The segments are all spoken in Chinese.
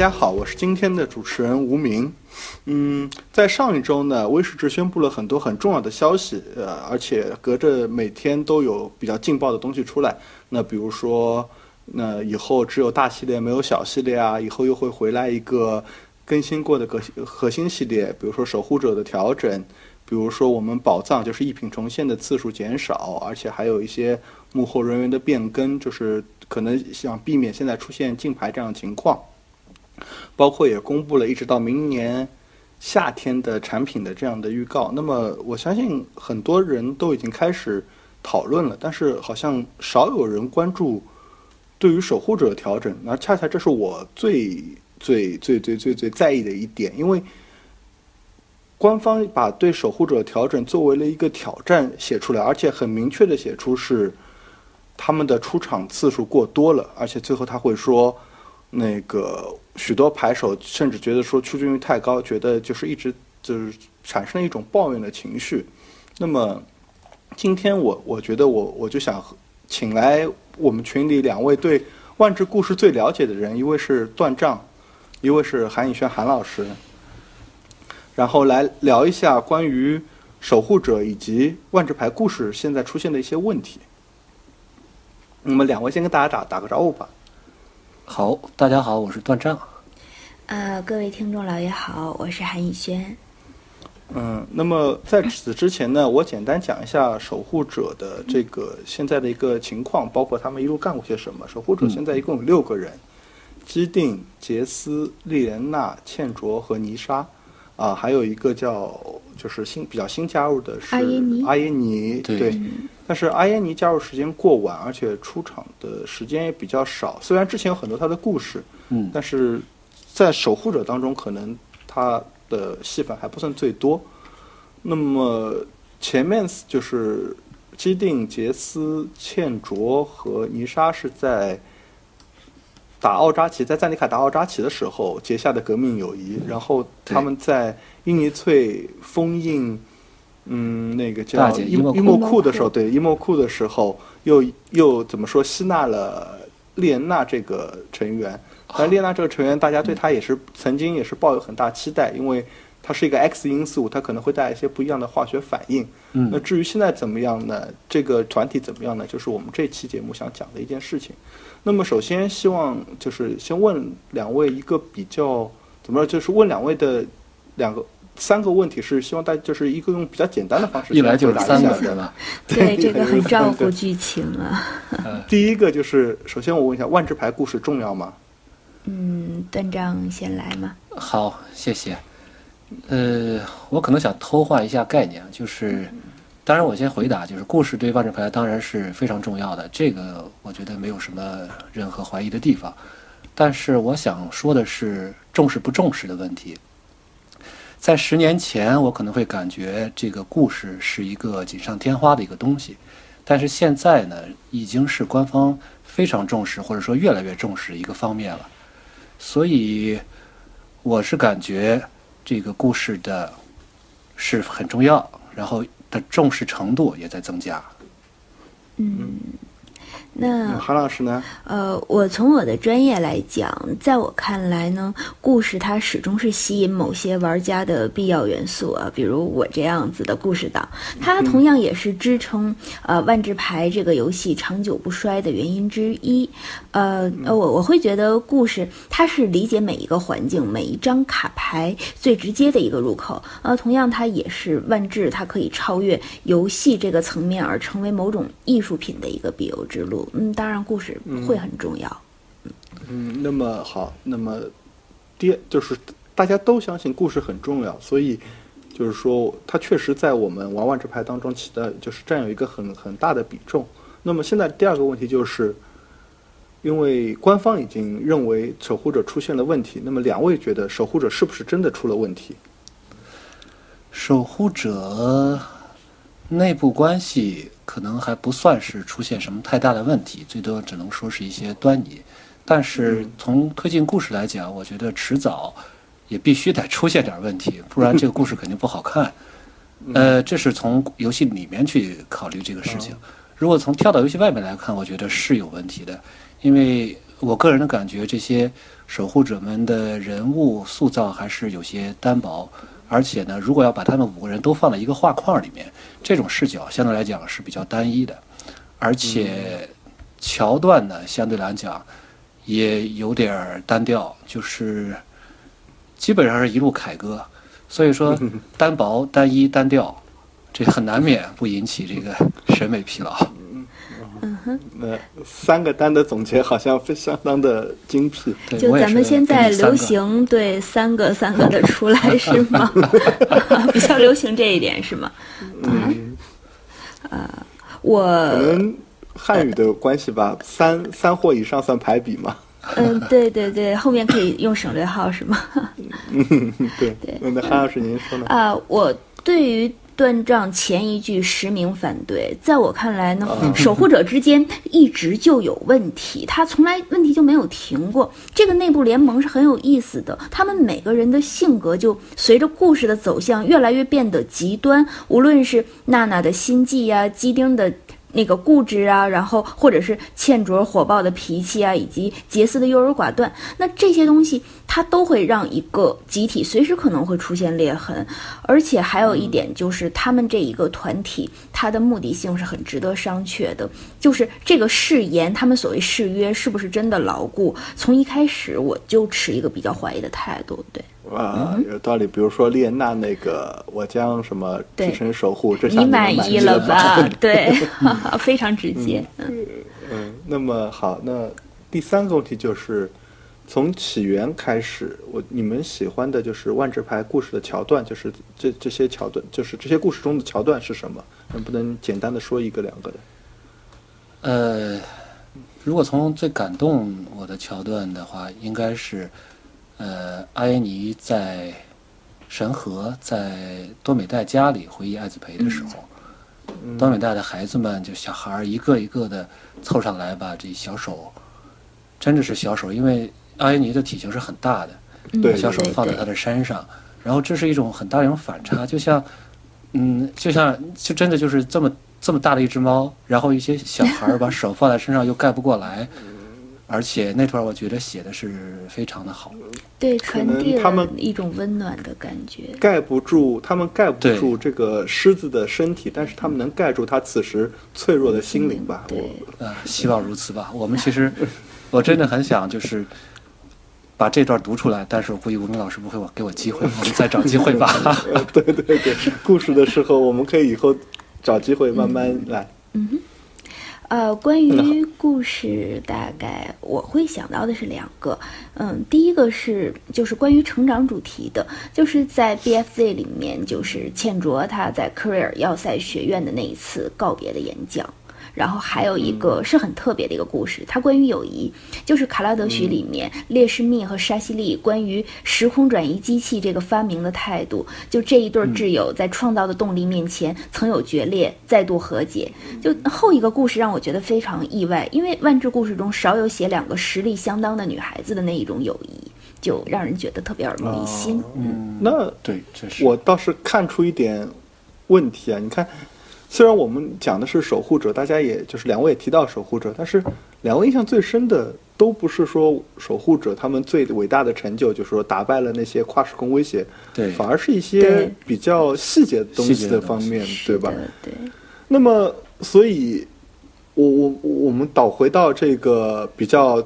大家好，我是今天的主持人吴明。嗯，在上一周呢，威士忌宣布了很多很重要的消息，呃，而且隔着每天都有比较劲爆的东西出来。那比如说，那以后只有大系列没有小系列啊，以后又会回来一个更新过的核核心系列，比如说守护者的调整，比如说我们宝藏就是一品重现的次数减少，而且还有一些幕后人员的变更，就是可能想避免现在出现竞牌这样的情况。包括也公布了一直到明年夏天的产品的这样的预告。那么我相信很多人都已经开始讨论了，但是好像少有人关注对于守护者的调整。那恰恰这是我最最最最最最在意的一点，因为官方把对守护者调整作为了一个挑战写出来，而且很明确的写出是他们的出场次数过多了，而且最后他会说。那个许多牌手甚至觉得说出镜率太高，觉得就是一直就是产生了一种抱怨的情绪。那么今天我我觉得我我就想请来我们群里两位对万智故事最了解的人，一位是断账，一位是韩以轩韩老师，然后来聊一下关于守护者以及万智牌故事现在出现的一些问题。那么两位先跟大家打打个招呼吧。好，大家好，我是段丈。呃，各位听众老爷好，我是韩以轩。嗯，那么在此之前呢，我简单讲一下守护者的这个现在的一个情况，包括他们一路干过些什么。守护者现在一共有六个人：基定、杰斯、莉莲娜、茜卓和泥沙。啊，还有一个叫就是新比较新加入的是阿耶尼。阿耶尼，对。但是阿耶尼加入时间过晚，而且出场的时间也比较少。虽然之前有很多他的故事，嗯，但是在守护者当中，可能他的戏份还不算最多。那么前面就是基定、杰斯、茜卓和尼莎是在打奥扎奇，在赞尼卡打奥扎奇的时候结下的革命友谊。然后他们在伊尼翠封印。嗯，那个叫伊伊莫库的时候，对伊莫库的时候，又又怎么说吸纳了列娜这个成员？但列娜这个成员，大家对她也是曾经也是抱有很大期待，因为它是一个 X 因素，它可能会带来一些不一样的化学反应。嗯，那至于现在怎么样呢？这个团体怎么样呢？就是我们这期节目想讲的一件事情。那么首先希望就是先问两位一个比较怎么说，就是问两位的两个。三个问题是希望大家就是一个用比较简单的方式一来就是三个对吧？对，这个很照顾剧情啊。第一个就是，首先我问一下，万智牌故事重要吗？嗯，段章先来嘛。好，谢谢。呃，我可能想偷换一下概念，就是，当然我先回答，就是故事对万智牌当然是非常重要的，这个我觉得没有什么任何怀疑的地方。但是我想说的是，重视不重视的问题。在十年前，我可能会感觉这个故事是一个锦上添花的一个东西，但是现在呢，已经是官方非常重视或者说越来越重视一个方面了。所以，我是感觉这个故事的是很重要，然后的重视程度也在增加。嗯。那韩老师呢？呃，我从我的专业来讲，在我看来呢，故事它始终是吸引某些玩家的必要元素啊。比如我这样子的故事党，它同样也是支撑呃万智牌这个游戏长久不衰的原因之一。呃，我我会觉得故事它是理解每一个环境、每一张卡牌最直接的一个入口。呃，同样它也是万智它可以超越游戏这个层面而成为某种艺术品的一个必由之路。嗯，当然，故事会很重要。嗯，那么好，那么第就是大家都相信故事很重要，所以就是说，它确实在我们玩玩这牌当中起的，就是占有一个很很大的比重。那么现在第二个问题就是，因为官方已经认为守护者出现了问题，那么两位觉得守护者是不是真的出了问题？守护者内部关系。可能还不算是出现什么太大的问题，最多只能说是一些端倪。但是从推进故事来讲，我觉得迟早也必须得出现点问题，不然这个故事肯定不好看。呃，这是从游戏里面去考虑这个事情。如果从跳到游戏外面来看，我觉得是有问题的，因为我个人的感觉，这些守护者们的人物塑造还是有些单薄，而且呢，如果要把他们五个人都放在一个画框里面，这种视角相对来讲是比较单一的，而且桥段呢，相对来讲也有点儿单调，就是基本上是一路凯歌，所以说单薄、单一、单调，这很难免不引起这个审美疲劳。嗯哼，那三个单的总结好像非相当的精辟。就咱们现在流行对三个三个的出来是吗？比较流行这一点是吗？嗯，我可能汉语的关系吧，三三或以上算排比嘛。嗯，对对对，后面可以用省略号是吗？嗯，对对。那韩老师您说呢？啊，我对于断章前一句实名反对，在我看来呢，守护者之间一直就有问题，他从来问题就没有停过。这个内部联盟是很有意思的，他们每个人的性格就随着故事的走向越来越变得极端，无论是娜娜的心计呀、基丁的。那个固执啊，然后或者是欠卓火爆的脾气啊，以及杰斯的优柔寡断，那这些东西它都会让一个集体随时可能会出现裂痕，而且还有一点就是，他们这一个团体，它的目的性是很值得商榷的。就是这个誓言，他们所谓誓约是不是真的牢固？从一开始我就持一个比较怀疑的态度。对，啊，有道理。比如说列娜那个，我将什么对替身守护，这下你满意意了了吧？对，非常直接。嗯嗯，那么好，那第三个问题就是，从起源开始，我你们喜欢的就是万智牌故事的桥段，就是这这些桥段，就是这些故事中的桥段是什么？能不能简单的说一个两个的？呃，如果从最感动我的桥段的话，应该是，呃，阿耶尼在神河在多美代家里回忆艾子培的时候，多美代的孩子们就小孩儿一个一个的凑上来，把这小手，真的是小手，因为阿耶尼的体型是很大的，把小手放在他的身上，然后这是一种很大的一种反差，就像，嗯，就像就真的就是这么这么大的一只猫，然后一些小孩儿把手放在身上又盖不过来，而且那段我觉得写的是非常的好，对，传递他们一种温暖的感觉。盖不住，他们盖不住这个狮子的身体，但是他们能盖住他此时脆弱的心灵吧？对我呃，希望如此吧。我们其实我真的很想就是。把这段读出来，但是我估计吴明老师不会给我机会，我们再找机会吧。呃对对对，故事的时候我们可以以后找机会慢慢来。呃，关于故事，大概我会想到的是两个。嗯，第一个是就是关于成长主题的，就是在 BFZ 里面，就是倩卓他在科瑞尔要塞学院的那一次告别的演讲。然后还有一个是很特别的一个故事，它关于友谊，就是卡拉德许里面列什密和沙西利关于时空转移机器这个发明的态度，就这一对挚友在创造的动力面前曾有决裂，再度和解。就后一个故事让我觉得非常意外，因为万智故事中少有写两个实力相当的女孩子的那一种友谊，就让人觉得特别耳目一新。嗯，那对，这是我倒是看出一点问题啊！你看，虽然我们讲的是守护者，大家也就是两位也提到守护者，但是两位印象最深的都不是说守护者他们最伟大的成就，就是说打败了那些跨时空威胁，对反而是一些比较细节的东西的方面，对吧？对，那么，所以，我我我们倒回到这个比较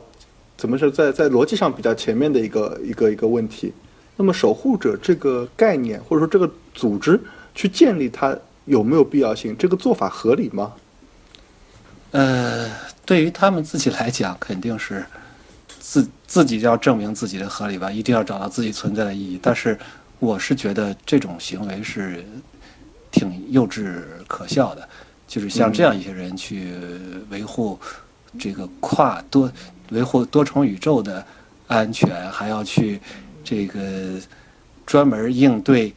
怎么说，在在逻辑上比较前面的一个一个一个问题。那么，守护者这个概念或者说这个组织去建立它有没有必要性？这个做法合理吗？呃，对于他们自己来讲，肯定是自自己要证明自己的合理吧，一定要找到自己存在的意义。但是，我是觉得这种行为是挺幼稚可笑的，就是像这样一些人去维护这个跨多维护多重宇宙的安全，还要去这个专门应对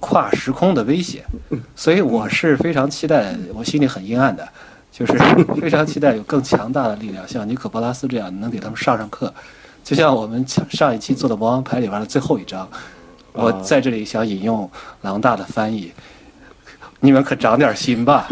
跨时空的威胁，所以我是非常期待，我心里很阴暗的。就是非常期待有更强大的力量，像尼可波拉斯这样能给他们上上课。就像我们上上一期做的魔王牌里边的最后一章，我在这里想引用狼大的翻译：你们可长点心吧，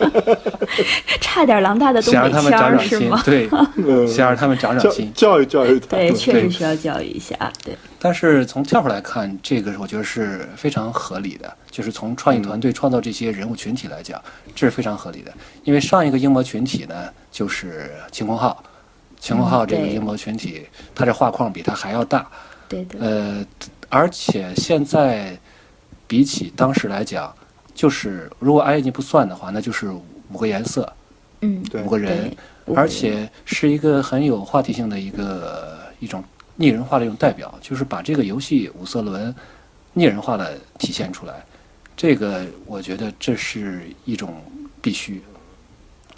差点狼大的东想让他们北腔儿长长心是吗？，对，嗯想让他们长长心。教育教育他对，确实需要教育一下。对，但是从跳出来看，这个我觉得是非常合理的，就是从创意团队创造这些人物群体来讲，这是非常合理的。因为上一个英模群体呢，就是晴空号，晴空号这个英模群体，它这画框比它还要大，对对，呃，而且现在比起当时来讲，就是如果 i 你不算的话，那就是五个颜色，嗯，对五个人而且是一个很有话题性的一个一种拟人化的一种代表，就是把这个游戏五色轮拟人化的体现出来。这个我觉得这是一种必须。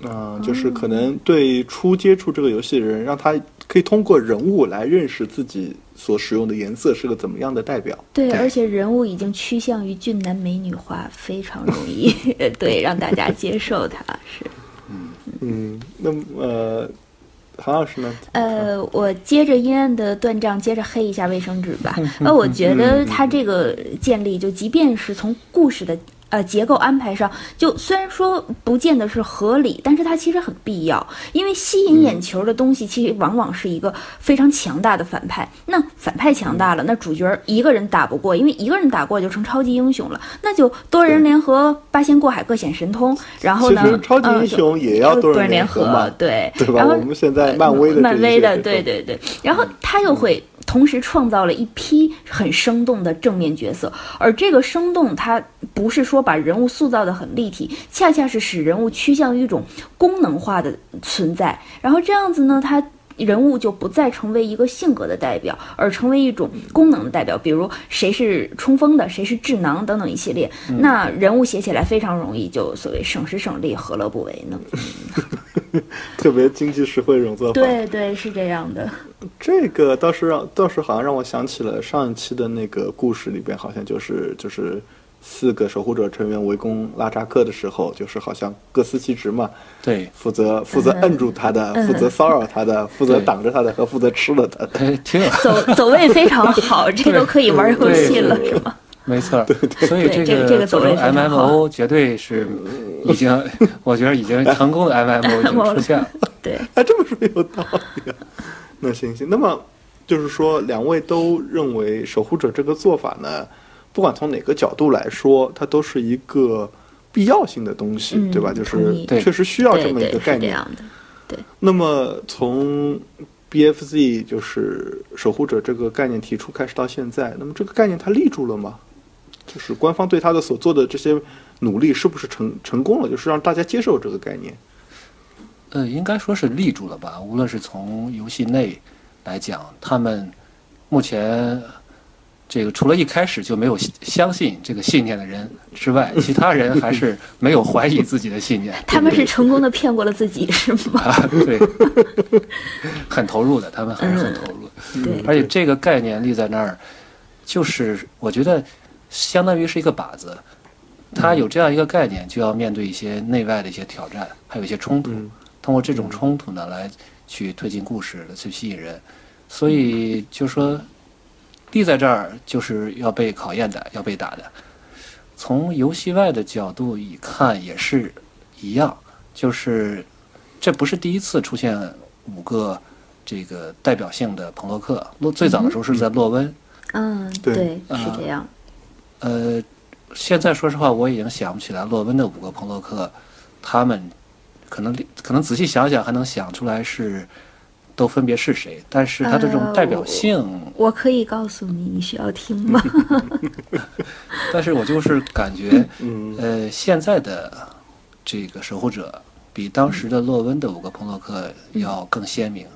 嗯，就是可能对初接触这个游戏的人，让他可以通过人物来认识自己所使用的颜色是个怎么样的代表。对，而且人物已经趋向于俊男美女化，非常容易 对让大家接受它。是，嗯嗯，那么呃，韩老师呢？呃，我接着阴暗的断章，接着黑一下卫生纸吧。那，我觉得他这个建立，就即便是从故事的。呃，结构安排上，就虽然说不见得是合理，但是它其实很必要，因为吸引眼球的东西，其实往往是一个非常强大的反派。那反派强大了，那主角一个人打不过，因为一个人打过就成超级英雄了，那就多人联合，八仙过海各显神通。然后呢，超级呃英雄也要多多人联合嘛，对，对吧？然后我们现在漫威的漫威的，对对对。然后他又会同时创造了一批很生动的正面角色，而这个生动，它不是说把人物塑造的很立体，恰恰是使人物趋向于一种功能化的存在。然后这样子呢，他。人物就不再成为一个性格的代表，而成为一种功能的代表。比如谁是冲锋的，谁是智囊等等一系列，那人物写起来非常容易，就所谓省时省力，何乐不为呢？特别经济实惠这种做法。对对，是这样的。这个倒是让倒是好像让我想起了上一期的那个故事里边，好像就是就是四个守护者成员围攻拉扎克的时候，就是好像各司其职嘛，对，负责负责摁住他的，嗯负责骚扰他的，负责挡着他的和负责吃了他的。哎，挺有，走走位非常好，这都可以玩游戏了，是吗？没错。所以这个这个走位 MMO 绝对是已经，我觉得已经成功的 MMO 已经出现了。对，哎，这么说有道理啊。那行行，那么就是说，两位都认为守护者这个做法呢，不管从哪个角度来说，它都是一个必要性的东西，嗯对吧？就是确实需要这么一个概念。这样的。那么从 BFZ 就是守护者这个概念提出开始到现在，那么这个概念它立住了吗？就是官方对它的所做的这些努力是不是成成功了？就是让大家接受这个概念。呃，应该说是立住了吧。无论是从游戏内来讲，他们目前这个除了一开始就没有相信这个信念的人之外，其他人还是没有怀疑自己的信念。他们是成功的骗过了自己，是吗？啊，对，很投入的，他们还是很投入的。对，而且这个概念立在那儿，就是我觉得相当于是一个靶子。他有这样一个概念，就要面对一些内外的一些挑战，还有一些冲突。嗯通过这种冲突呢，来去推进故事，去吸引人。所以就说立在这儿就是要被考验的，要被打的。从游戏外的角度一看也是一样，就是这不是第一次出现五个这个代表性的朋洛克。洛最早的时候是在洛温，嗯，对对，是啊这样。呃，现在说实话我已经想不起来洛温的五个朋洛克，他们可能可能仔细想想还能想出来是都分别是谁，但是他的这种代表性，我可以告诉你，你需要听吗？但是我就是感觉，嗯呃，现在的这个守护者比当时的洛温的五个朋洛克要更鲜明，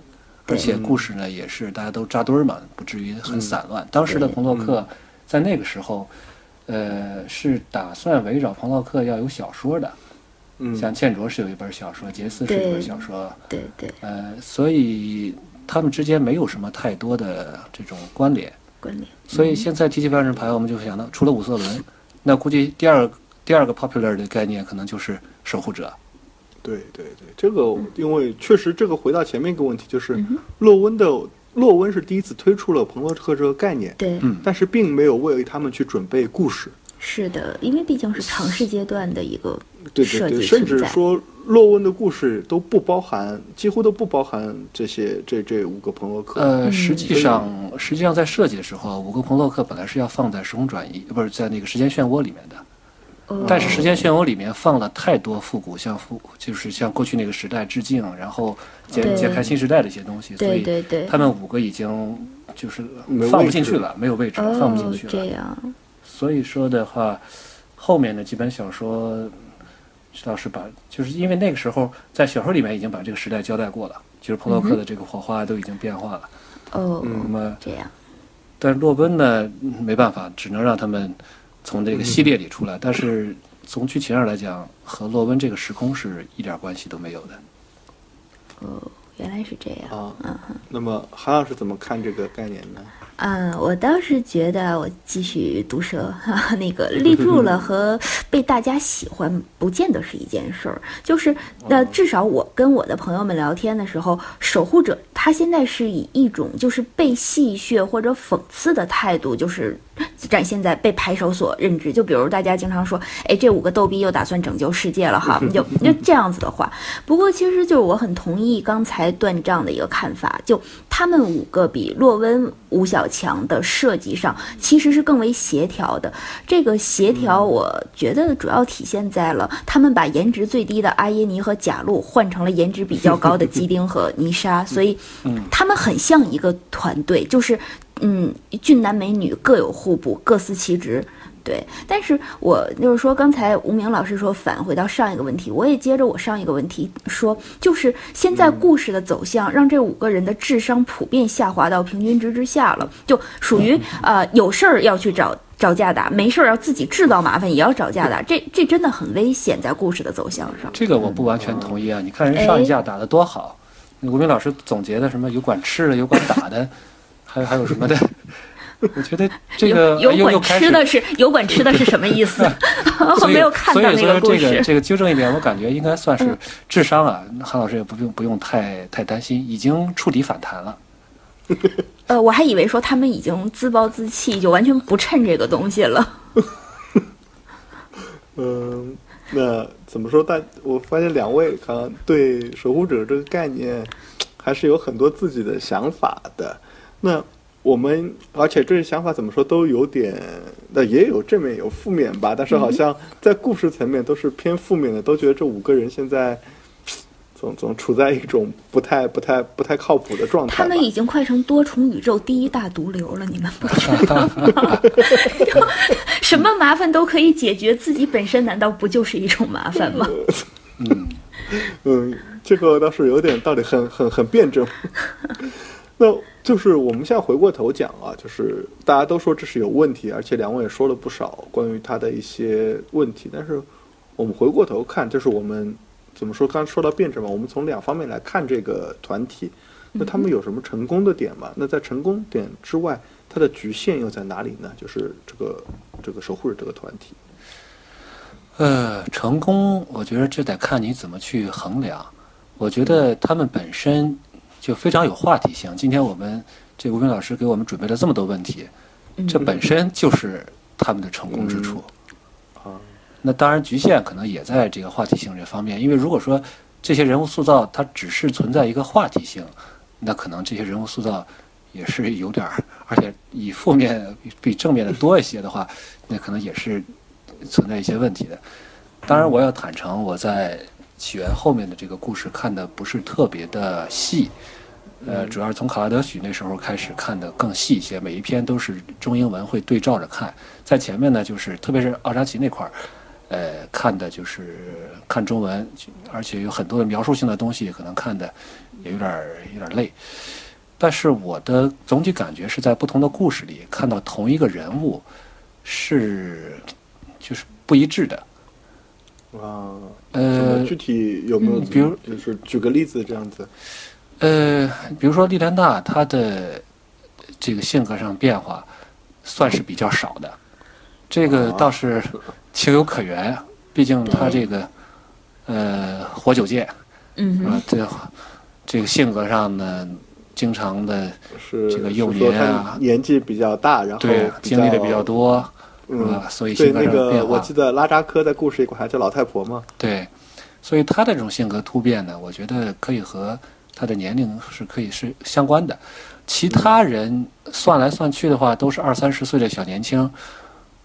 而且故事呢也是大家都扎堆儿嘛，不至于很散乱。当时的朋洛克在那个时候，呃，是打算围绕庞洛克要有小说的，嗯，像倩卓是有一本小说，杰斯是一本小说，对对，呃，所以他们之间没有什么太多的这种关联。关联。所以现在提起万人牌，我们就会想到，除了五色轮，那估计第二第二个 popular 的概念可能就是守护者。对对对，这个因为确实这个回到前面一个问题，就是洛温的洛温是第一次推出了朋洛克这个概念，对，嗯但是并没有为他们去准备故事。是的，因为毕竟是尝试阶段的一个对对对，设计甚存在。至说洛温的故事都不包含，几乎都不包含这些这这五个朋洛克。呃，实际上，实际上在设计的时候，五个朋洛克本来是要放在时空转移，不是在那个时间漩涡里面的。哦但是时间漩涡里面放了太多复古，像复就是向过去那个时代致敬，然后揭对。揭开新时代的一些东西，所以他们五个已经就是放不进去了，没有位置，放不进哦去，了。这样，所以说的话，后面的几本小说，石老师把就是因为那个时候在小说里面已经把这个时代交代过了，就是彭洛克的这个火花都已经变化了。哦，那么，这样，但是洛奔呢，嗯没办法，只能让他们从这个系列里出来。但是从剧情上来讲，和洛温这个时空是一点关系都没有的。哦，原来是这样。啊，嗯哼。那么韩老师怎么看这个概念呢？嗯，我倒是觉得我继续毒舌，哈哈，那个 立住了和被大家喜欢不见得是一件事儿。就是那，至少我跟我的朋友们聊天的时候，守护者他现在是以一种就是被戏谑或者讽刺的态度，就是展现在被排手所认知。就比如大家经常说，哎，这五个逗逼又打算拯救世界了哈，就就这样子的话。不过其实就是我很同意刚才断账的一个看法，就他们五个比洛温、吴小强的设计上其实是更为协调的。这个协调，我觉得主要体现在了他们把颜值最低的阿耶尼和贾露换成了颜值比较高的基丁和泥沙，所以他们很像一个团队，就是嗯，俊男美女各有互补，各司其职。对，但是我就是说，刚才吴明老师说返回到上一个问题，我也接着我上一个问题说，就是现在故事的走向让这五个人的智商普遍下滑到平均值之下了，就属于呃有事儿要去找找架打，没事儿要自己制造麻烦也要找架打，这这真的很危险，在故事的走向上。这个我不完全同意啊！你看人上一架打的多好，那吴明老师总结的什么有管吃的，有管打的，还有还有什么的，我觉得这个有有又又开始管吃的是油管吃的是什么意思？我没有看到那个故所以这个事。这个纠正一点，我感觉应该算是嗯智商啊，韩老师也不用不用太太担心，已经触底反弹了。呃，我还以为说他们已经自暴自弃，就完全不趁这个东西了。嗯，那怎么说？但我发现两位好像对守护者这个概念还是有很多自己的想法的。那我们，而且这些想法怎么说都有点，那也有正面有负面吧。但是好像在故事层面都是偏负面的，都觉得这五个人现在总总处在一种不太、不太、不太靠谱的状态。他们已经快成多重宇宙第一大毒瘤了，你们不觉得吗？什么麻烦都可以解决，自己本身难道不就是一种麻烦吗？嗯，嗯，这个倒是有点道理，很很很辩证。那就是我们现在回过头讲啊，就是大家都说这是有问题，而且两位也说了不少关于他的一些问题。但是我们回过头看，就是我们怎么说？刚刚说到辩证嘛，我们从两方面来看这个团体，那他们有什么成功的点吗？那在成功点之外，它的局限又在哪里呢？就是这个这个守护者这个团体。呃，成功，我觉得这得看你怎么去衡量。我觉得他们本身就非常有话题性。今天我们这吴斌老师给我们准备了这么多问题，这本身就是他们的成功之处。啊，那当然，局限可能也在这个话题性这方面。因为如果说这些人物塑造它只是存在一个话题性，那可能这些人物塑造也是有点儿，而且以负面比比正面的多一些的话，那可能也是存在一些问题的。当然，我要坦诚，我在起源后面的这个故事看的不是特别的细，呃，主要是从卡拉德许那时候开始看的更细一些，每一篇都是中英文会对照着看。在前面呢，就是特别是奥扎奇那块儿，呃，看的就是看中文，而且有很多的描述性的东西，可能看的也有点儿有点儿累。但是我的总体感觉是在不同的故事里看到同一个人物是就是不一致的。啊，呃具体有没有？嗯比如就是举个例子这样子。呃，比如说利莲娜，她的这个性格上变化算是比较少的，这个啊倒是情有可原。毕竟她这个呃活久见嗯哼，，啊这这个性格上呢，经常的这个幼年啊年纪比较大，然后对经历的比较多，是吧？所以嗯对性格那个，我记，得拉扎科在故事里管她叫老太婆嘛。对，所以他的这种性格突变呢，我觉得可以和他的年龄是可以是相关的。其他人算来算去的话，都是二三十岁的小年轻，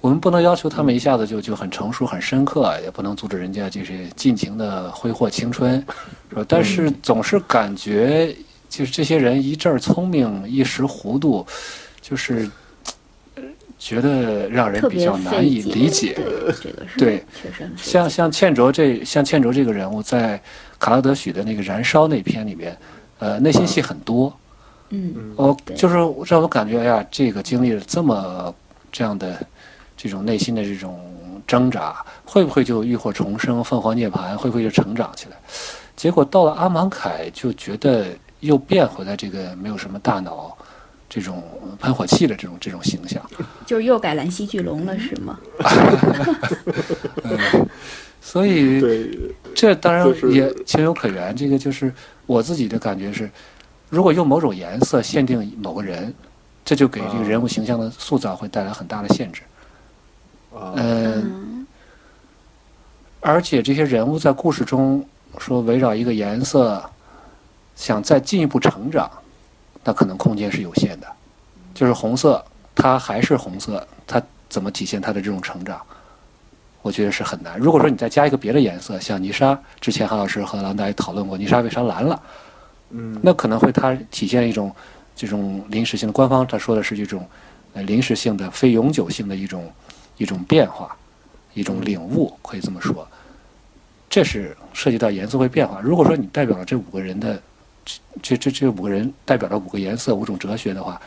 我们不能要求他们一下子就就很成熟、很深刻，也不能阻止人家就是尽情的挥霍青春，是吧？但是总是感觉就是这些人一阵儿聪明，一时糊涂，就是。呃觉得让人比较难以理解，对，这个是对，确实像像倩卓这像倩卓这个人物，在卡拉德许的那个《燃烧》那篇里面，呃，内心戏很多。嗯我对就是让我感觉，哎呀，这个经历了这么这样的这种内心的这种挣扎，会不会就浴火重生、凤凰涅槃？会不会就成长起来？结果到了阿芒凯，就觉得又变回来这个没有什么大脑。这种喷火器的这种这种形象，就是又改蓝溪巨龙了，是吗？嗯，所以，这当然也情有可原。这个就是我自己的感觉是，如果用某种颜色限定某个人，这就给这个人物形象的塑造会带来很大的限制。嗯而且这些人物在故事中说围绕一个颜色，想再进一步成长，那可能空间是有限的。就是红色，它还是红色，它怎么体现它的这种成长？我觉得是很难。如果说你再加一个别的颜色，像泥沙，之前韩老师和郎大也讨论过，泥沙为啥蓝了？嗯，那可能会它体现一种这种临时性的，官方他说的是这种呃临时性的、非永久性的一种一种变化，一种领悟，可以这么说。这是涉及到颜色会变化。如果说你代表了这五个人的这这这五个人代表了五个颜色、五种哲学的话，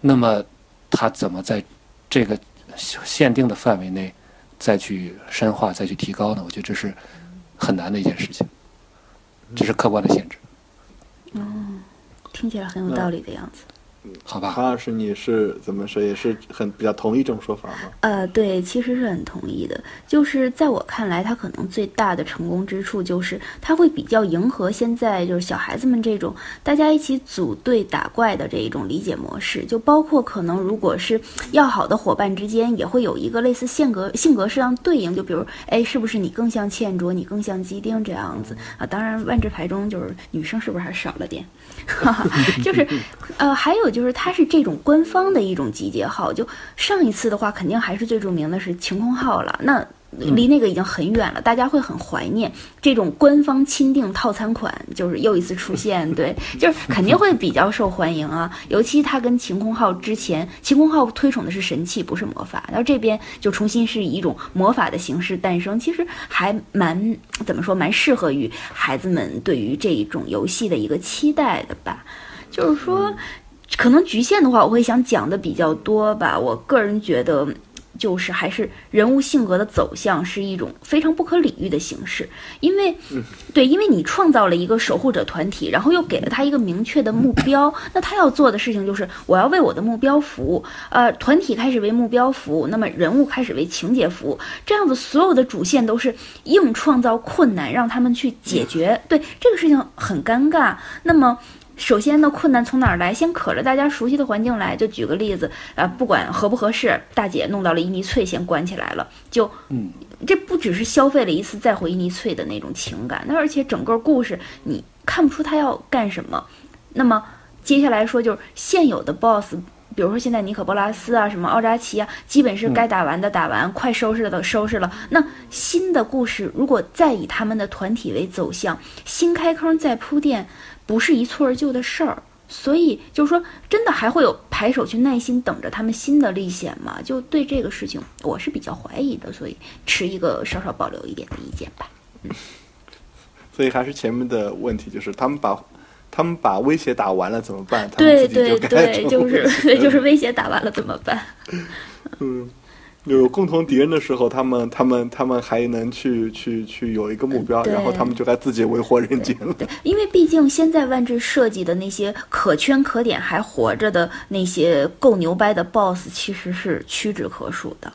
那么他怎么在这个限定的范围内再去深化、再去提高呢？我觉得这是很难的一件事情，这是客观的限制，嗯听起来很有道理的样子。好吧？韩老师，你是怎么说？也是很比较同意这种说法吗？呃，对，其实是很同意的。就是在我看来，他可能最大的成功之处就是他会比较迎合现在就是小孩子们这种大家一起组队打怪的这一种理解模式。就包括可能如果是要好的伙伴之间，也会有一个类似性格性格上对应。就比如，哎，是不是你更像倩卓，你更像基丁这样子啊？当然，万智牌中就是女生是不是还少了点？哈哈，就是，呃，还有就是它是这种官方的一种集结号，就上一次的话，肯定还是最著名的是晴空号了。那离那个已经很远了，大家会很怀念这种官方钦定套餐款，就是又一次出现，对，就是肯定会比较受欢迎啊。尤其它跟晴空号之前，晴空号推崇的是神器，不是魔法，然后这边就重新是以一种魔法的形式诞生，其实还蛮怎么说，蛮适合于孩子们对于这一种游戏的一个期待的吧。就是说，可能局限的话，我会想讲的比较多吧。我个人觉得，就是还是人物性格的走向是一种非常不可理喻的形式，因为，对，因为你创造了一个守护者团体，然后又给了他一个明确的目标，那他要做的事情就是我要为我的目标服务。呃，团体开始为目标服务，那么人物开始为情节服务，这样子所有的主线都是硬创造困难让他们去解决。对这个事情很尴尬。那么。首先呢，困难从哪儿来？先可着大家熟悉的环境来。就举个例子啊，不管合不合适，大姐弄到了伊尼翠，先关起来了。就，嗯，这不只是消费了一次再回伊尼翠的那种情感，那而且整个故事你看不出他要干什么。那么接下来说就是现有的 BOSS。比如说现在尼可波拉斯啊，什么奥扎奇啊，基本是该打完的打完，快收拾的收拾了。那新的故事如果再以他们的团体为走向，新开坑再铺垫，不是一蹴而就的事儿。所以就是说，真的还会有牌手去耐心等着他们新的历险吗？就对这个事情，我是比较怀疑的，所以持一个稍稍保留一点的意见吧。嗯所以还是前面的问题，就是他们把他们把威胁打完了怎么办？对对对，就是对，就是威胁打完了怎么办？嗯，有共同敌人的时候，他们他们他们还能去去去有一个目标，然后他们就该自己为祸人间了。对，因为毕竟现在万智设计的那些可圈可点还活着的那些够牛掰的 BOSS，其实是屈指可数的。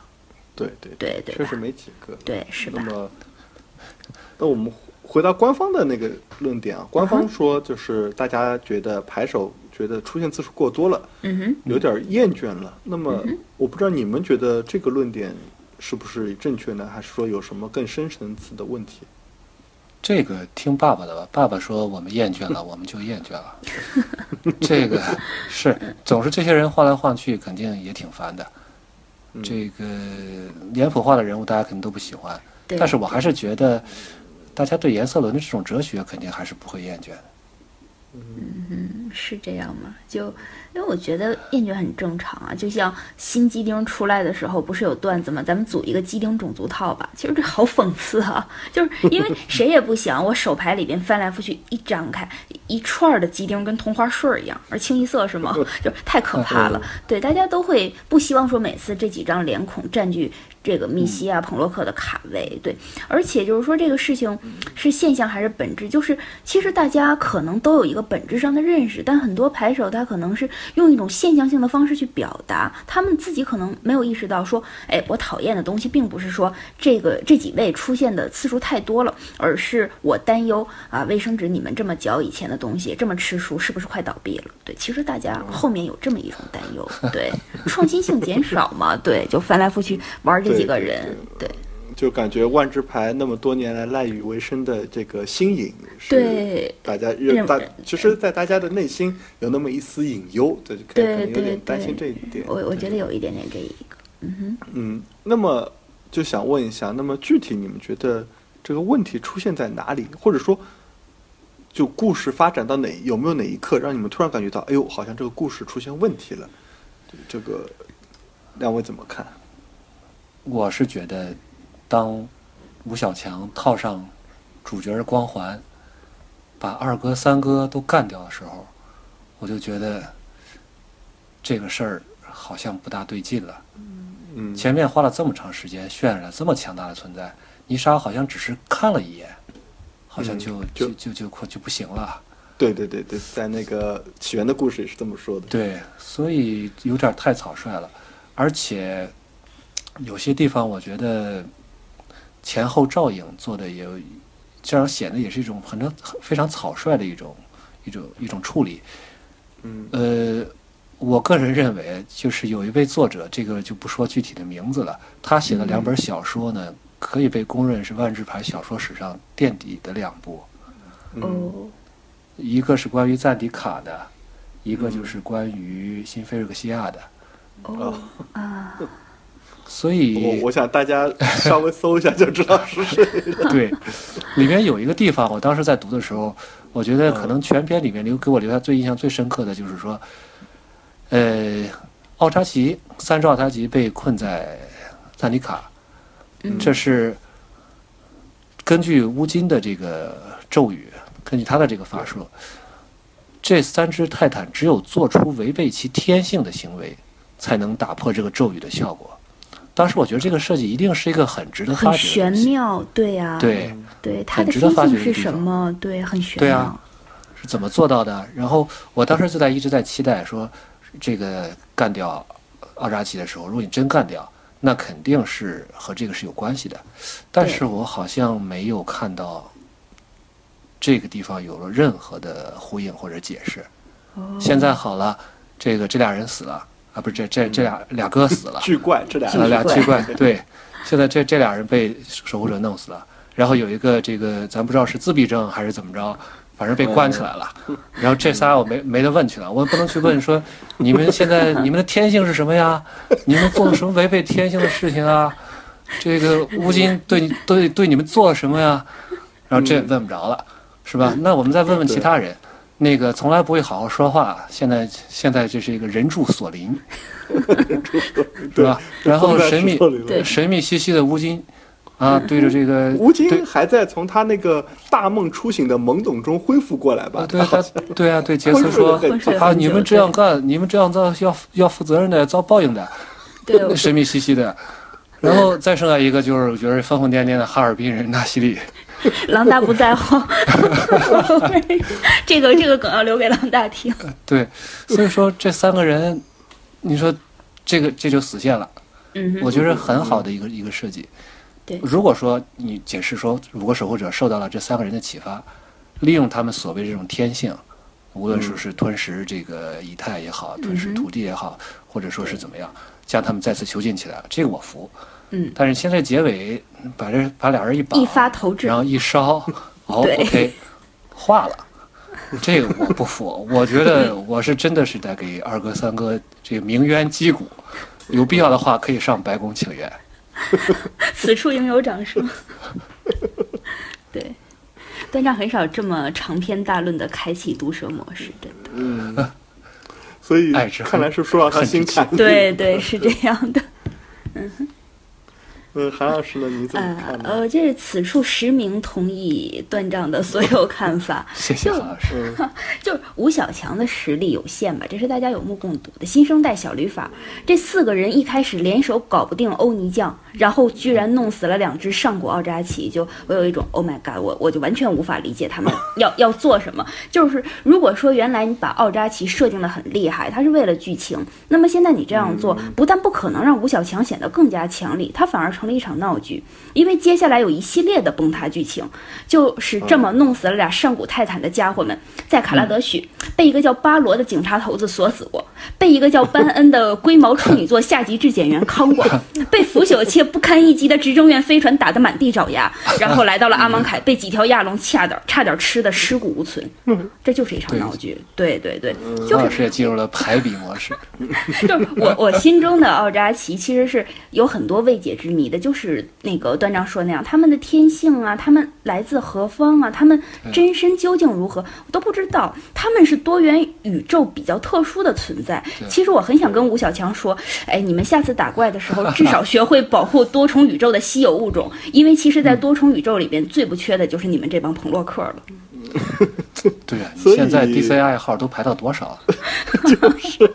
对对对对确实没几个。对，是吧？那么，那我们回到官方的那个论点啊，官方说就是大家觉得牌手觉得出现次数过多了，嗯哼，有点厌倦了。那么我不知道你们觉得这个论点是不是正确呢？还是说有什么更深层次的问题？这个听爸爸的吧，爸爸说我们厌倦了，我们就厌倦了。这个是总是这些人换来换去，肯定也挺烦的。嗯这个脸谱化的人物，大家肯定都不喜欢。但是我还是觉得，大家对颜色轮的这种哲学，肯定还是不会厌倦的。嗯，是这样吗？就因为我觉得厌倦很正常啊，就像新鸡丁出来的时候，不是有段子吗？咱们组一个鸡丁种族套吧。其实这好讽刺啊，就是因为谁也不想我手牌里边翻来覆去一张开，一串儿的鸡丁跟同花顺儿一样，而清一色是吗？就太可怕了。对，大家都会不希望说每次这几张脸孔占据这个密西啊、彭洛克的卡位。对，而且就是说这个事情是现象还是本质，就是其实大家可能都有一个本质上的认识，但很多牌手他可能是用一种现象性的方式去表达，他们自己可能没有意识到说，哎，我讨厌的东西并不是说这个这几位出现的次数太多了，而是我担忧啊，卫生纸你们这么嚼以前的东西，这么吃书，是不是快倒闭了？对，其实大家后面有这么一种担忧，对，创新性减少嘛，对，就翻来覆去玩这几个人，对。就感觉万智牌那么多年来赖以为生的这个新颖，是对大家认大，其实，在大家的内心有那么一丝隐忧，对，可能有对对点担心这一点。我我觉得有一点点这一个，嗯哼。嗯，那么就想问一下，那么具体你们觉得这个问题出现在哪里，或者说，就故事发展到哪有没有哪一刻让你们突然感觉到，哎呦，好像这个故事出现问题了？这个两位怎么看？我是觉得，当吴小强套上主角的光环，把二哥、三哥都干掉的时候，我就觉得这个事儿好像不大对劲了。嗯，前面花了这么长时间渲染了这么强大的存在，泥沙好像只是看了一眼，好像嗯就、就就就就就就不行了。对对对对，在那个起源的故事也是这么说的。对，所以有点太草率了，而且有些地方我觉得前后照应做的也有，这样显得也是一种很很非常草率的一种一种一种处理。嗯呃，我个人认为，就是有一位作者，这个就不说具体的名字了，他写的两本小说呢，可以被公认是万智牌小说史上垫底的两部。嗯哦，一个是关于赞迪卡的，一个就是关于新菲瑞克西亚的。哦啊，所以我我想大家稍微搜一下就知道是谁了。对，里面有一个地方，我当时在读的时候，我觉得可能全篇里面留给我留下最印象最深刻的就是说，呃，奥扎奇三只奥扎奇被困在赞尼卡，嗯这是根据乌金的这个咒语，根据他的这个法术，这三只泰坦只有做出违背其天性的行为，才能打破这个咒语的效果。当时我觉得这个设计一定是一个很值得发掘很玄。妙，对呀、对，对，它的很值得发天性是什么？对，很玄妙。对啊是怎么做到的？然后我当时就在一直在期待说，这个干掉奥扎奇的时候，如果你真干掉，那肯定是和这个是有关系的。但是我好像没有看到这个地方有了任何的呼应或者解释。哦现在好了，这个这俩人死了啊，不是这这这俩俩哥死了，巨怪这俩啊，俩怪奇怪，对，现在这这俩人被守护者弄死了，然后有一个这个咱不知道是自闭症还是怎么着，反正被关起来了。然后这仨我没没得问去了，我不能去问说你们现在 你们的天性是什么呀？你们做了什么违背天性的事情啊？这个乌金对你对对你们做了什么呀？然后这问不着了，是吧？那我们再问问其他人。那个从来不会好好说话，现在现在这是一个人柱锁灵，对。吧？然后神秘对。神秘兮兮的乌金，啊，对着这个吴对。京还在从他那个大梦初醒的懵懂中恢复过来吧啊，？对他，对啊，对杰斯说啊，你们这样干，你们这样做要要负责任的，遭报应的，对，神秘兮兮的。然后再剩下一个就是我觉得疯疯癫癫的哈尔滨人纳西里，狼大不在乎。这个这个梗要留给狼大听。对，所以说这三个人，你说这个这就死线了。嗯，我觉得很好的一个一个设计。对如果说你解释说，五个守护者受到了这三个人的启发，利用他们所谓这种天性，无论说是吞食这个以太也好，吞食土地也好，或者说是怎么样，将他们再次囚禁起来了，这个我服。嗯，但是现在结尾把这把俩人一绑，一发投掷然后一烧，哦，OK，化了。这个我不服，我觉得我是真的是在给二哥三哥这个鸣冤击鼓，有必要的话可以上白宫请愿。此处应有掌声。对，段丈很少这么长篇大论的开启毒舌模式，真的。嗯，所以看来是说到他恨之心坎。对对，是这样的。嗯，韩老师呢？你怎么呃看呢？呃，这是此处实名同意段丈的所有看法。谢谢韩老师。嗯 就是吴小强的实力有限吧，这是大家有目共睹的。新生代小旅法，这四个人一开始联手搞不定欧尼酱，然后居然弄死了两只上古奥扎奇，就我有一种 Oh my God，我我就完全无法理解他们 要要做什么。就是如果说原来你把奥扎奇设定的很厉害，他是为了剧情，那么现在你这样做，不但不可能让吴小强显得更加强力，他反而成了一场闹剧，因为接下来有一系列的崩塌剧情，就是这么弄死了俩上古泰坦的家伙们，在卡拉德许被一个叫巴罗的警察头子锁死过，被一个叫班恩的龟毛处女座下级质检员康过，被腐朽且不堪一击的执政院飞船打得满地找牙，然后来到了阿芒凯，被几条亚龙差点差点吃的尸骨无存，这就是一场闹剧。对对对，就是韩老师也进入了排比模式。就是我我心中的奥扎奇其实是有很多未解之谜的，就是那个段章说那样，他们的天性啊，他们来自何方啊，他们真身究竟如何，我都不知道。他们是多元宇宙比较特殊的存在。其实我很想跟吴小强说，哎，你们下次打怪的时候，至少学会保护多重宇宙的稀有物种，因为其实，在多重宇宙里边最不缺的就是你们这帮朋洛克了。对啊，你现在 DC 爱好都排到多少？就是。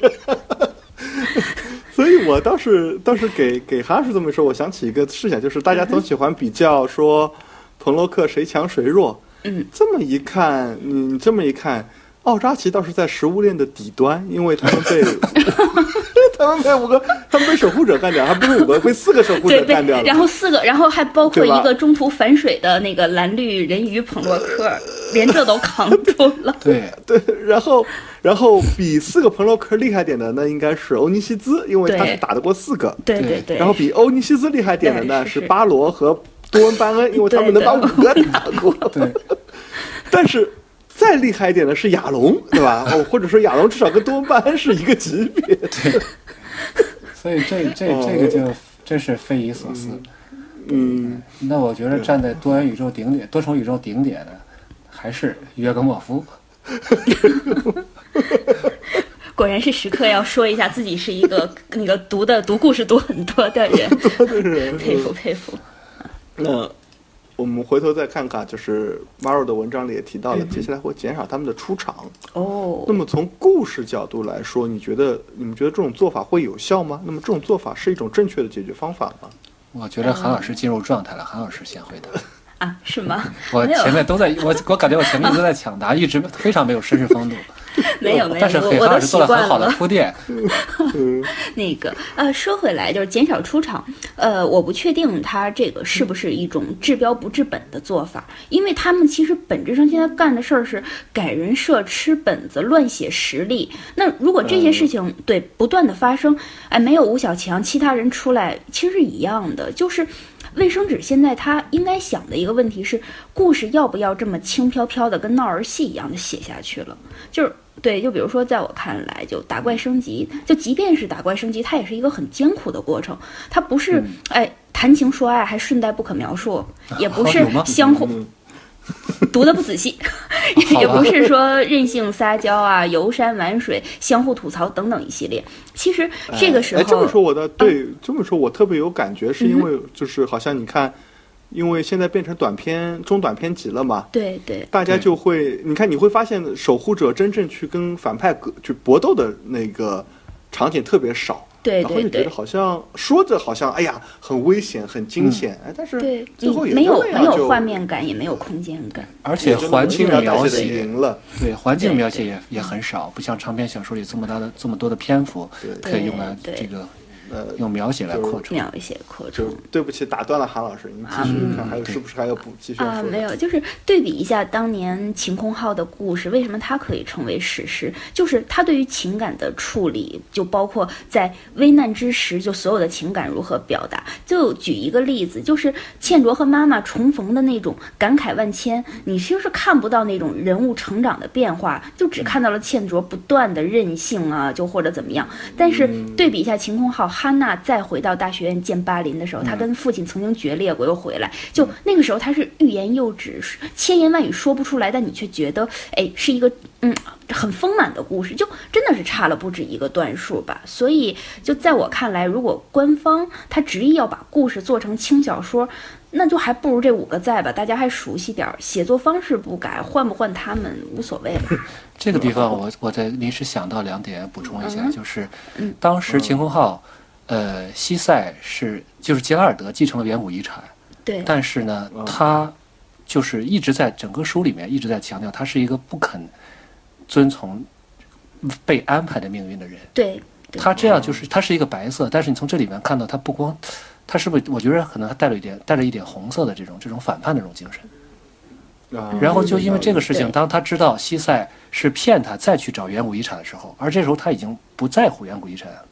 所以我倒是倒是给给韩老师这么一说，我想起一个事情，就是大家总喜欢比较说彭洛克谁强谁弱。嗯，这么一看，你这么一看，奥扎奇倒是在食物链的底端，因为他们被 他们被五个，他们被守护者干掉，还不是五个，被四个守护者干掉了。然后四个，然后还包括一个中途反水的那个蓝绿人鱼彭洛克，连这都扛住了。对，对，然后然后比四个彭洛克厉害点的，那应该是欧尼西兹，因为他对是打得过四个。对对对对，然后比欧尼西兹厉害点的呢是巴罗和多恩班恩，因为他们能把五个打过。对，但是再厉害一点的是亚龙，对吧？哦，或者说亚龙至少跟多巴胺是一个级别。对 所以这这哦这个就真是匪夷所思。嗯，那我觉得站在多元宇宙顶点、多重宇宙顶点的，还是约格莫夫。果然是时刻要说一下自己是一个那个读的读故事读很多的人，佩服佩服。那我们回头再看看，就是 Maro 的文章里也提到了，接下来会减少他们的出场。哦那，么从故事角度来说，你觉得你们觉得这种做法会有效吗？那么这种做法是一种正确的解决方法吗？我觉得韩老师进入状态了，韩老师先回答。啊，是吗？我前面都在，我我感觉我前面都在抢答，一直非常没有绅士风度。没有没有，但是我我都习给韩老师做了惯很好的了。铺垫。嗯，那个呃，说回来就是减少出场，呃，我不确定他这个是不是一种治标不治本的做法，因为他们其实本质上现在干的事儿是改人设、吃本子、乱写实力。那如果这些事情对不断的发生，哎，没有吴小强，其他人出来其实是一样的，就是。卫生纸现在他应该想的一个问题是，故事要不要这么轻飘飘的跟闹儿戏一样的写下去了？就是对，就比如说，在我看来，就打怪升级，就即便是打怪升级，它也是一个很艰苦的过程。它不是、哎谈情说爱，还顺带不可描述，也不是相互、嗯 读的不仔细，也不是说任性撒娇啊、游山玩水、相互吐槽等等一系列。其实这个时候，哎，这么说我的对，这么说我特别有感觉，是因为就是好像你看，因为现在变成短片中短片集了嘛，对对大家就会，你看你会发现，守护者真正去跟反派格去搏斗的那个场景特别少。对对对然后就觉得好像说着好像哎呀很危险很惊险，哎，但是对，最后也没有没有画面感，也没有空间感。而且环境描写，赢了，对环境描写也也很少，不像长篇小说里这么大的这么多的篇幅对可以用来这个呃，用描写来扩充。描写扩就充。对不起，打断了韩老师，您继续看，还有是不是还要补继续啊，没有，就是对比一下当年晴空号的故事，为什么它可以成为史诗？就是它对于情感的处理，就包括在危难之时，就所有的情感如何表达。就举一个例子，就是倩卓和妈妈重逢的那种感慨万千，你其实是看不到那种人物成长的变化，就只看到了倩卓不断的任性啊，就或者怎么样。但是对比一下晴空号，哈娜再回到大学院见巴林的时候，她跟父亲曾经决裂过，又回来，就那个时候她是欲言又止，千言万语说不出来，但你却觉得，哎，是一个嗯很丰满的故事，就真的是差了不止一个段数吧。所以就在我看来，如果官方他执意要把故事做成轻小说，那就还不如这五个在吧，大家还熟悉点儿，写作方式不改，换不换他们无所谓了。这个地方我我在临时想到两点补充一下，嗯。就是嗯。当时秦空号，呃，西塞是就是杰拉尔德继承了远古遗产，对，但是呢嗯，他就是一直在整个书里面一直在强调，他是一个不肯遵从被安排的命运的人。对，对他这样就是他是一个白色，但是你从这里面看到他不光，他是不是？我觉得可能他带了一点带着一点红色的这种这种反叛的这种精神。啊然后就因为这个事情，当他知道西塞是骗他再去找远古遗产的时候，而这时候他已经不在乎远古遗产，对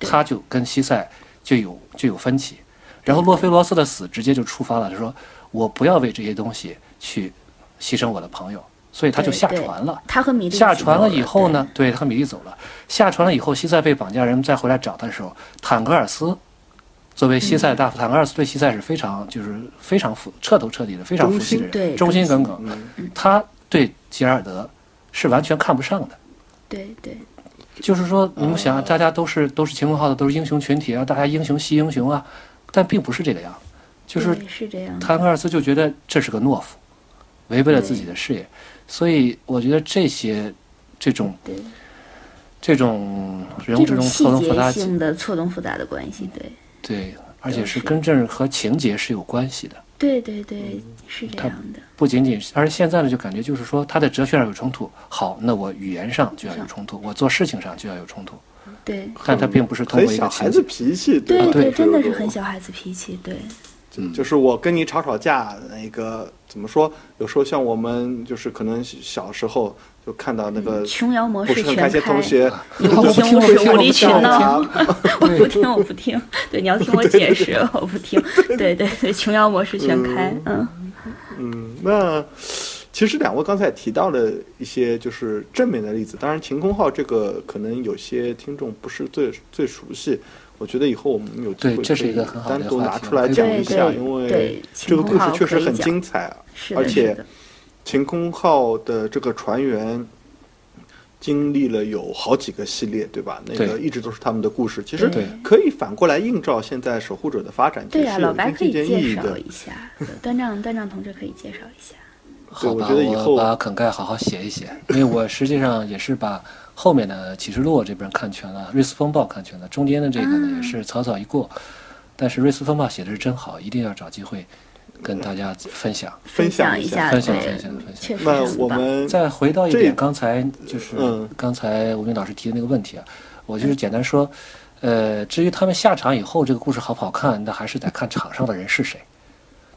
他就跟西塞就有就有分歧。然后洛菲罗斯的死直接就触发了，他说我不要为这些东西去牺牲我的朋友，所以他就下船了。他和米莉下船了以后呢，对他和米莉走了。下船了以后，西塞被绑架人再回来找他的时候，坦格尔斯作为西塞的大夫，坦格尔斯对西塞是非常就是非常服彻头彻底的非常服气的人，忠心耿耿。嗯他对吉尔德是完全看不上的。对对就是说，你们想，大家都是都是晴空号的，都是英雄群体啊，大家英雄惜英雄啊，但并不是这个样。就是是这样的。坦格尔斯就觉得这是个懦夫，违背了自己的事业，所以我觉得这些这种这种人物之中这种错综复杂，性的错综复杂的关系，对。对，而且是是。跟这和情节是有关系的，对对对，是这样的。不仅仅是，而现在呢，就感觉就是说他在哲学上有冲突，好，那我语言上就要有冲突，我做事情上就要有冲突，对。但他并不是通过一小孩子脾气，对？对真的是很小孩子脾气，对。嗯就是我跟你吵吵架，那个怎么说？有时候像我们就是可能小时候就看到那个琼瑶模式全不是很开心同。学，你不听我无理取闹，我不听我不听。对，你要听我解释，我不听。对对对，琼瑶模式全开，嗯嗯，那其实两位刚才也提到了一些就是正面的例子，当然晴空号这个可能有些听众不是最最熟悉，我觉得以后我们有机会这是可以一个很好的单独拿出来讲一下，因为，这个故事确实很精彩，是的，而且晴空号的这个船员。经历了有好几个系列，对吧？那个一直都是他们的故事。其实可以反过来映照现在守护者的发展，对呀，实是有老白可以介绍。一下，对端丈端丈同志可以介绍一下。好吧，我觉得以后我把肯盖好好写一写，因为我实际上也是把后面的启示录这边看全了，瑞斯风暴看全了，中间的这个呢啊也是草草一过，但是瑞斯风暴写的是真好，一定要找机会跟大家分享。分享享一下下，分享分享分享确实那我们再回到一点，刚才就是嗯。刚才吴明老师提的那个问题啊，我就是简单说，呃，至于他们下场以后这个故事好不好看，那还是得看场上的人是谁，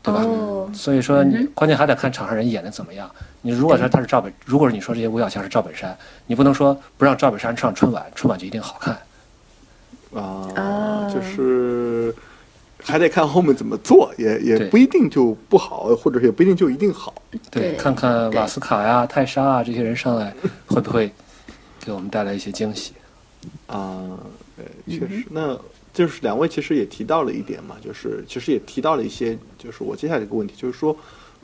对吧？哦，所以说你关键还得看场上人演的怎么样。你如果说他是赵本，如果是你说这些五小强是赵本山，你不能说不让赵本山上春晚，春晚就一定好看。啊，哦就是还得看后面怎么做，也也不一定就不好，或者也不一定就一定好。对看看瓦斯卡呀、泰莎啊这些人上来，会不会给我们带来一些惊喜？啊，呃，确实，那就是两位其实也提到了一点嘛，就是其实也提到了一些，就是我接下来一个问题，就是说，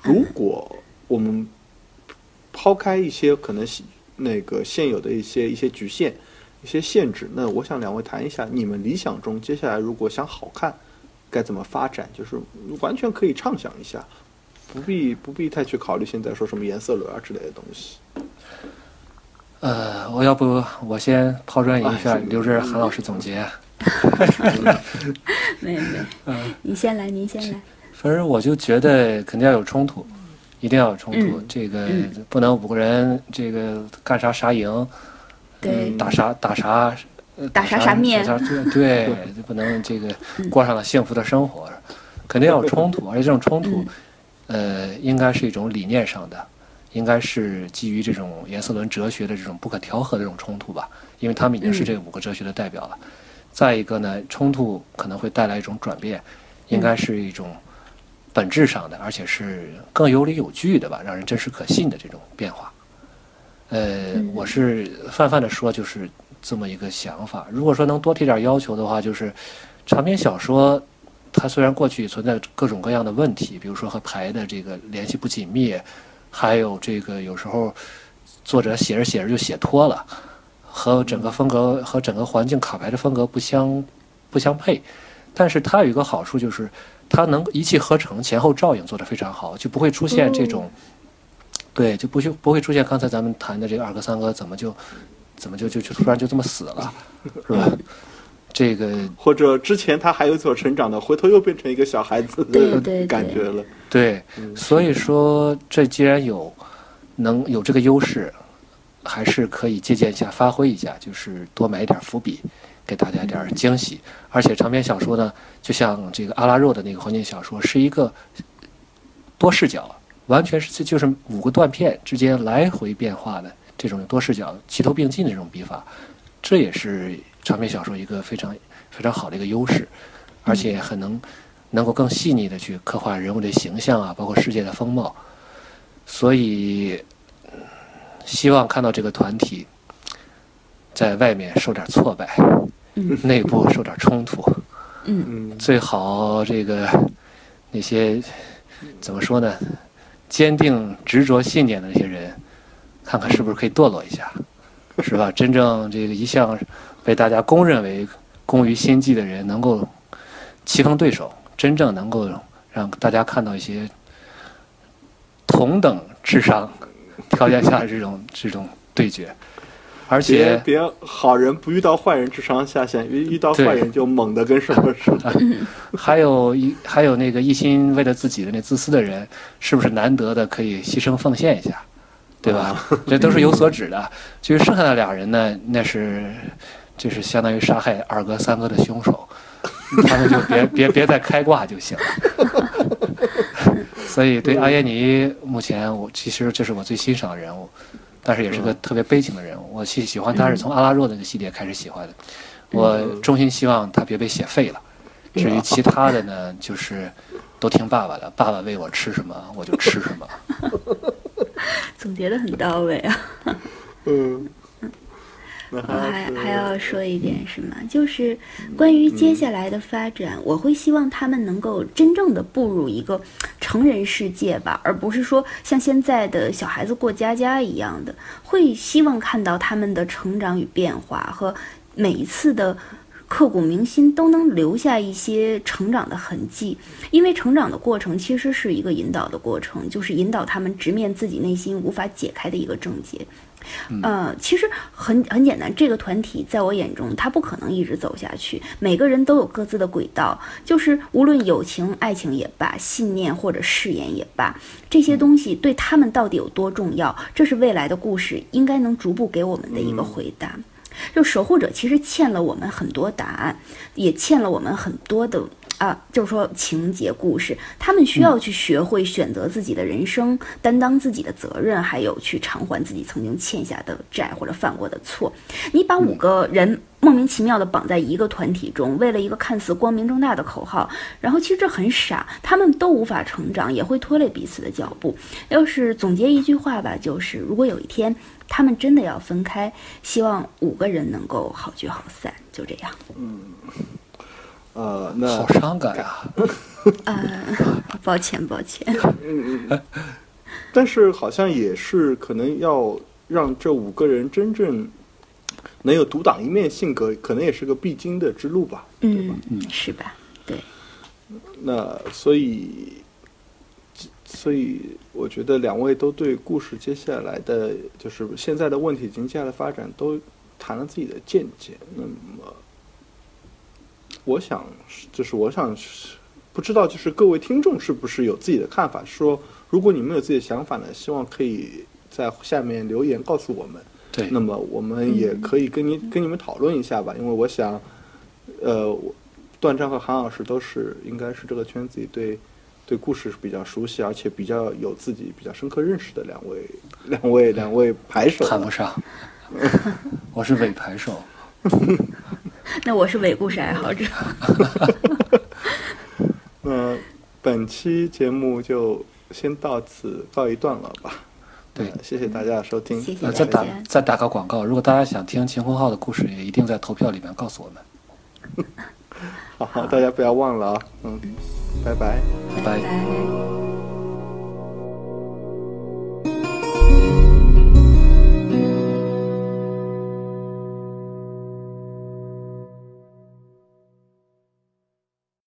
如果我们抛开一些可能现那个现有的一些一些局限、一些限制，那我想两位谈一下，你们理想中接下来如果想好看，该怎么发展？就是完全可以畅想一下，不必不必太去考虑现在说什么颜色轮啊之类的东西。呃，我要不我先抛砖引玉下，哎留着韩老师总结。没没，嗯。您先来，您先来。反正我就觉得肯定要有冲突，一定要有冲突。嗯。这个嗯。不能五个人这个干啥啥赢，对。打啥打啥呃打啥啥面啥对 不能这个过上了幸福的生活，肯定要有冲突，而且这种冲突，呃，应该是一种理念上的，应该是基于这种颜色轮哲学的这种不可调和的这种冲突吧，因为他们已经是这五个哲学的代表了。再一个呢，冲突可能会带来一种转变，应该是一种本质上的，而且是更有理有据的吧，让人真实可信的这种变化。呃，我是泛泛的说，就是这么一个想法。如果说能多提点要求的话，就是长篇小说，它虽然过去存在各种各样的问题，比如说和牌的这个联系不紧密，还有这个有时候作者写着写着就写脱了，和整个风格和整个环境卡牌的风格不相不相配。但是它有一个好处就是，它能一气呵成，前后照应做得非常好，就不会出现这种。对，就不就不会出现刚才咱们谈的这个二哥三哥怎么就怎么就就就突然就这么死了，是吧？这个 或者之前他还有所成长的，回头又变成一个小孩子的感觉了。对，所以说这既然有能有这个优势，还是可以借鉴一下、发挥一下，就是多埋一点伏笔，给大家一点惊喜。而且长篇小说呢，就像这个阿拉若的那个黄金小说，是一个多视角。完全是就是五个断片之间来回变化的这种多视角齐头并进的这种笔法，这也是长篇小说一个非常非常好的一个优势，而且很能能够更细腻的去刻画人物的形象啊，包括世界的风貌。所以希望看到这个团体在外面受点挫败，内部受点冲突，嗯最好这个那些怎么说呢？坚定执着信念的那些人，看看是不是可以堕落一下，是吧？真正这个一向被大家公认为工于心计的人，能够棋逢对手，真正能够让大家看到一些同等智商条件下的这种这种对决，而且别好人不遇到坏人智商下线，遇遇到坏人就猛的跟什么似的。还有一还有那个一心为了自己的那自私的人，是不是难得的可以牺牲奉献一下，对吧？这都是有所指的。至于剩下的俩人呢，那是就是相当于杀害二哥三哥的凶手，他们就别别别再开挂就行了。所以对阿耶尼，目前我其实这是我最欣赏的人物，但是也是个特别悲情的人物。我喜喜欢他是从阿拉若那个系列开始喜欢的，我衷心希望他别被写废了。至于其他的呢，就是都听爸爸的，爸爸喂我吃什么我就吃什么。总结的很到位啊。嗯，那我还还要说一点是吗？就是关于接下来的发展，我会希望他们能够真正的步入一个成人世界吧，而不是说像现在的小孩子过家家一样的。会希望看到他们的成长与变化和每一次的。刻骨铭心都能留下一些成长的痕迹，因为成长的过程其实是一个引导的过程，就是引导他们直面自己内心无法解开的一个症结。呃，其实很很简单，这个团体在我眼中，它不可能一直走下去。每个人都有各自的轨道，就是无论友情、爱情也罢，信念或者誓言也罢，这些东西对他们到底有多重要，这是未来的故事应该能逐步给我们的一个回答。就守护者其实欠了我们很多答案，也欠了我们很多的啊，就是说情节故事，他们需要去学会选择自己的人生，担当自己的责任，还有去偿还自己曾经欠下的债或者犯过的错。你把五个人莫名其妙的绑在一个团体中，为了一个看似光明正大的口号，然后其实这很傻，他们都无法成长，也会拖累彼此的脚步。要是总结一句话吧，就是如果有一天。他们真的要分开，希望五个人能够好聚好散，就这样。呃，那好伤感 啊！呃，抱歉，抱歉。但是好像也是可能要让这五个人真正能有独当一面性格，可能也是个必经的之路吧。嗯，是吧？对。那所以，所以我觉得两位都对故事接下来的就是现在的问题以及接下来的发展都谈了自己的见解。那么，我想就是我想不知道就是各位听众是不是有自己的看法？说如果你们有自己的想法呢，希望可以在下面留言告诉我们。对，那么我们也可以跟你、跟你们讨论一下吧，因为我想，呃，我段章和韩老师都是应该是这个圈子里对对故事是比较熟悉，而且比较有自己比较深刻认识的两位 两位两位牌手。谈不上，我是伪牌手。那我是伪故事爱好者。那本期节目就先到此告一段落吧。对呃谢谢大家的收听。再打再打个广告，如果大家想听秦红浩的故事，也一定在投票里面告诉我们。好好，大家不要忘了啊。嗯，拜拜。拜拜。拜。